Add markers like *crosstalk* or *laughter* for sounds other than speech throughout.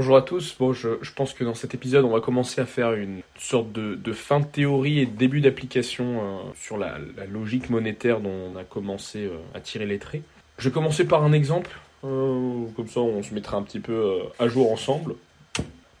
Bonjour à tous, bon, je, pense que dans cet épisode on va commencer à faire une sorte de, fin de théorie et de début d'application euh, sur la, logique monétaire dont on a commencé euh, à tirer les traits. Je vais commencer par un exemple, euh, comme ça on se mettra un petit peu à jour ensemble.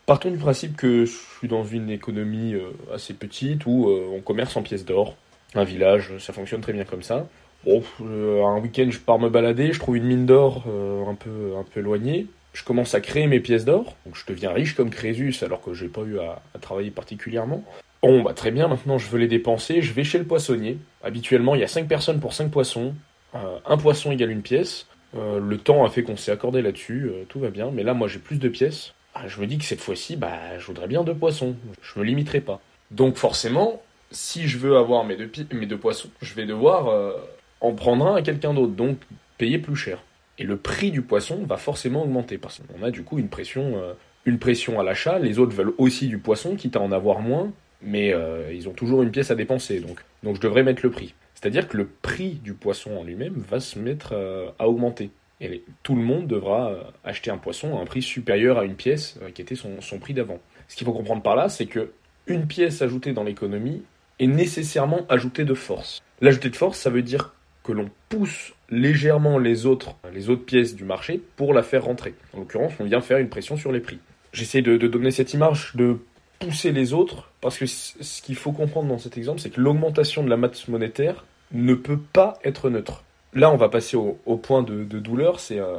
Partons du principe que je suis dans une économie assez petite où on commerce en pièces d'or. Un village, ça fonctionne très bien comme ça. Un week-end je pars me balader, je trouve une mine d'or un, peu, un peu éloignée je commence à créer mes pièces d'or, donc je deviens riche comme Crésus alors que j'ai pas eu à, travailler particulièrement. Bon, bah très bien, maintenant je veux les dépenser, je vais chez le poissonnier. Habituellement, il y a 5 personnes pour 5 poissons. Euh, un poisson égale une pièce. Euh, le temps a fait qu'on s'est accordé là-dessus, euh, tout va bien. Mais là, moi j'ai plus de pièces. Ah, je me dis que cette fois-ci, bah, je voudrais bien deux poissons. Je me limiterai pas. Donc forcément, si je veux avoir mes deux, mes deux poissons, je vais devoir en prendre un à quelqu'un d'autre, donc payer plus cher. Et le prix du poisson va forcément augmenter parce qu'on a du coup une pression, euh, une pression à l'achat. Les autres veulent aussi du poisson, quitte à en avoir moins, mais euh, ils ont toujours une pièce à dépenser. Donc, donc je devrais mettre le prix. C'est-à-dire que le prix du poisson en lui-même va se mettre euh, à augmenter. Et tout le monde devra acheter un poisson à un prix supérieur à une pièce qui était son, son prix d'avant. Ce qu'il faut comprendre par là, c'est que une pièce ajoutée dans l'économie est nécessairement ajoutée de force. L'ajouter de force, ça veut dire que l'on pousse légèrement les autres, les autres pièces du marché pour la faire rentrer. En l'occurrence, on vient faire une pression sur les prix. J'essaie de, donner cette image de pousser les autres, parce que ce qu'il faut comprendre dans cet exemple, c'est que l'augmentation de la masse monétaire ne peut pas être neutre. Là, on va passer au, point de, douleur, c'est euh,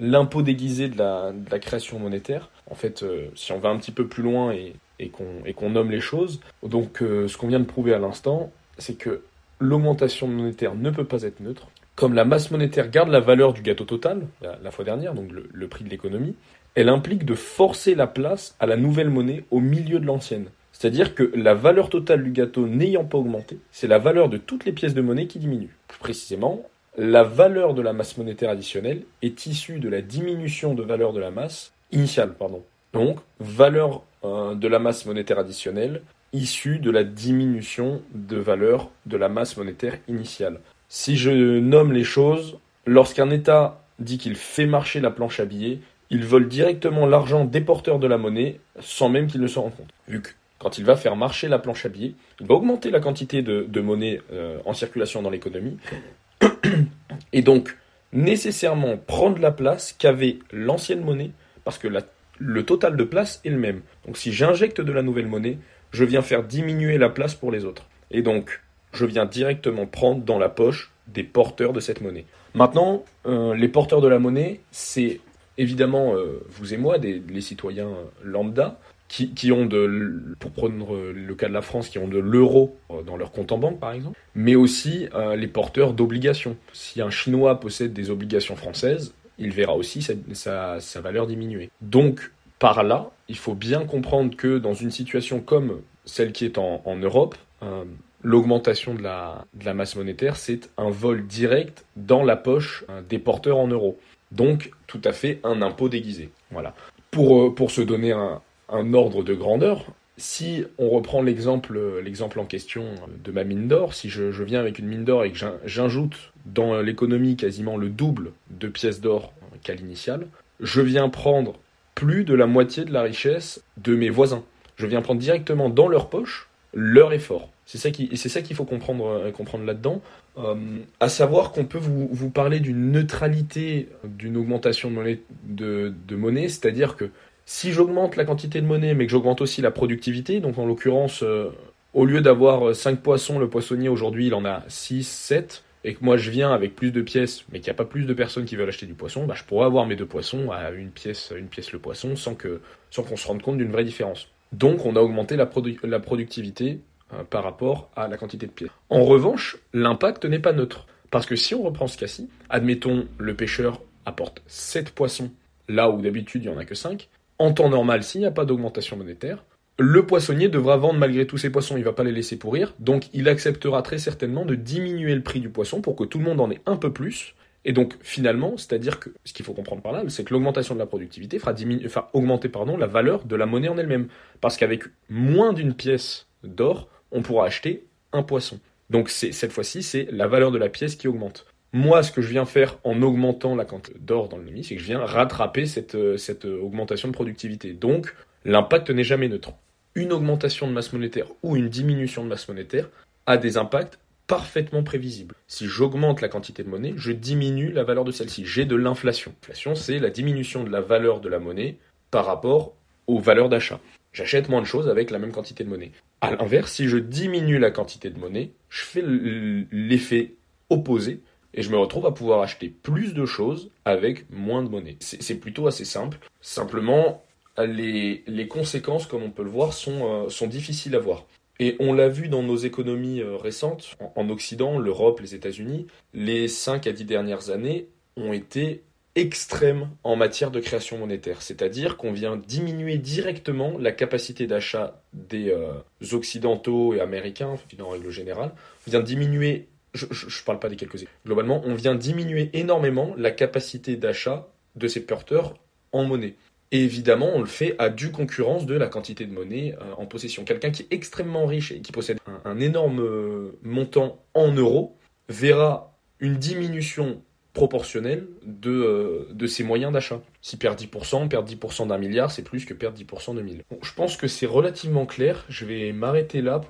l'impôt déguisé de la, création monétaire. En fait, euh, si on va un petit peu plus loin et, qu'on nomme les choses, donc euh, ce qu'on vient de prouver à l'instant, c'est que l'augmentation monétaire ne peut pas être neutre. Comme la masse monétaire garde la valeur du gâteau total, la, fois dernière, donc le, prix de l'économie, elle implique de forcer la place à la nouvelle monnaie au milieu de l'ancienne. C'est-à-dire que la valeur totale du gâteau n'ayant pas augmenté, c'est la valeur de toutes les pièces de monnaie qui diminue. Plus précisément, la valeur de la masse monétaire additionnelle est issue de la diminution de valeur de la masse initiale. Pardon. Donc, valeur euh, de la masse monétaire additionnelle issue de la diminution de valeur de la masse monétaire initiale. Si je nomme les choses, lorsqu'un État dit qu'il fait marcher la planche à billets, il vole directement l'argent des porteurs de la monnaie sans même qu'il ne se rende compte. Vu que quand il va faire marcher la planche à billets, il va augmenter la quantité de, monnaie euh, en circulation dans l'économie *coughs* et donc nécessairement prendre la place qu'avait l'ancienne monnaie parce que le total de place est le même. Donc si j'injecte de la nouvelle monnaie, je viens faire diminuer la place pour les autres. Et donc, je viens directement prendre dans la poche des porteurs de cette monnaie. Maintenant, euh, les porteurs de la monnaie, c'est évidemment euh, vous et moi, des, les citoyens lambda, qui, ont de, pour prendre le cas de la France, qui ont de l'euro euh, dans leur compte en banque par exemple, mais aussi les porteurs d'obligations. Si un Chinois possède des obligations françaises, il verra aussi sa, sa valeur diminuer. Donc, par là, il faut bien comprendre que dans une situation comme celle qui est en, Europe, euh, l'augmentation de la, masse monétaire, c'est un vol direct dans la poche euh, des porteurs en euros. Donc, tout à fait un impôt déguisé. Voilà. Pour, euh, pour se donner un, ordre de grandeur, si on reprend l'exemple, en question de ma mine d'or, si je, je viens avec une mine d'or et que j'ajoute dans l'économie quasiment le double de pièces d'or qu'à l'initiale, je viens prendre plus de la moitié de la richesse de mes voisins. Je viens prendre directement dans leur poche leur effort. C'est ça qu'il faut comprendre, euh, comprendre là-dedans. Euh, à savoir qu'on peut vous, parler d'une neutralité, d'une augmentation de monnaie, de, monnaie c'est-à-dire que si j'augmente la quantité de monnaie, mais que j'augmente aussi la productivité, donc en l'occurrence, euh, au lieu d'avoir 5 poissons, le poissonnier aujourd'hui il en a 6, 7, et que moi je viens avec plus de pièces, mais qu'il n'y a pas plus de personnes qui veulent acheter du poisson, bah, je pourrais avoir mes deux poissons à une pièce, une le poisson sans qu'on se rende compte d'une vraie différence. Donc on a augmenté la, la productivité euh, par rapport à la quantité de pièces. En revanche, l'impact n'est pas neutre. Parce que si on reprend ce cas-ci, admettons le pêcheur apporte 7 poissons là où d'habitude il n'y en a que 5, en temps normal, s'il n'y a pas d'augmentation monétaire, le poissonnier devra vendre malgré tous ses poissons, il ne va pas les laisser pourrir, donc il acceptera très certainement de diminuer le prix du poisson pour que tout le monde en ait un peu plus. Et donc finalement, c'est-à-dire que ce qu'il faut comprendre par là, c'est que l'augmentation de la productivité fera, augmenter pardon, la valeur de la monnaie en elle-même. Parce qu'avec moins d'une pièce d'or, on pourra acheter un poisson. Donc cette fois-ci, c'est la valeur de la pièce qui augmente. Moi, ce que je viens faire en augmentant la quantité d'or dans le NOMI, c'est que je viens rattraper cette, euh, euh, augmentation de productivité. Donc, l'impact n'est jamais neutre. Une augmentation de masse monétaire ou une diminution de masse monétaire a des impacts parfaitement prévisibles. Si j'augmente la quantité de monnaie, je diminue la valeur de celle-ci. J'ai de l'inflation. L'inflation, c'est la diminution de la valeur de la monnaie par rapport aux valeurs d'achat. J'achète moins de choses avec la même quantité de monnaie. A l'inverse, si je diminue la quantité de monnaie, je fais l'effet opposé et je me retrouve à pouvoir acheter plus de choses avec moins de monnaie. C'est plutôt assez simple. Simplement, les, conséquences, comme on peut le voir, sont, euh, sont difficiles à voir. Et on l'a vu dans nos économies euh, récentes, en, en Occident, l'Europe, les États-Unis, les 5 à 10 dernières années ont été extrêmes en matière de création monétaire. C'est-à-dire qu'on vient diminuer directement la capacité d'achat des euh, Occidentaux et Américains, en règle générale. On vient diminuer je ne parle pas des quelques Globalement, on vient diminuer énormément la capacité d'achat de ces porteurs en monnaie. Et évidemment, on le fait à due concurrence de la quantité de monnaie euh, en possession. Quelqu'un qui est extrêmement riche et qui possède un, énorme euh, montant en euros verra une diminution proportionnelle de, euh, de ses moyens d'achat. Si perd 10%, perdre 10% d'un milliard, c'est plus que perdre 10% de 1000. je pense que c'est relativement clair. Je vais m'arrêter là.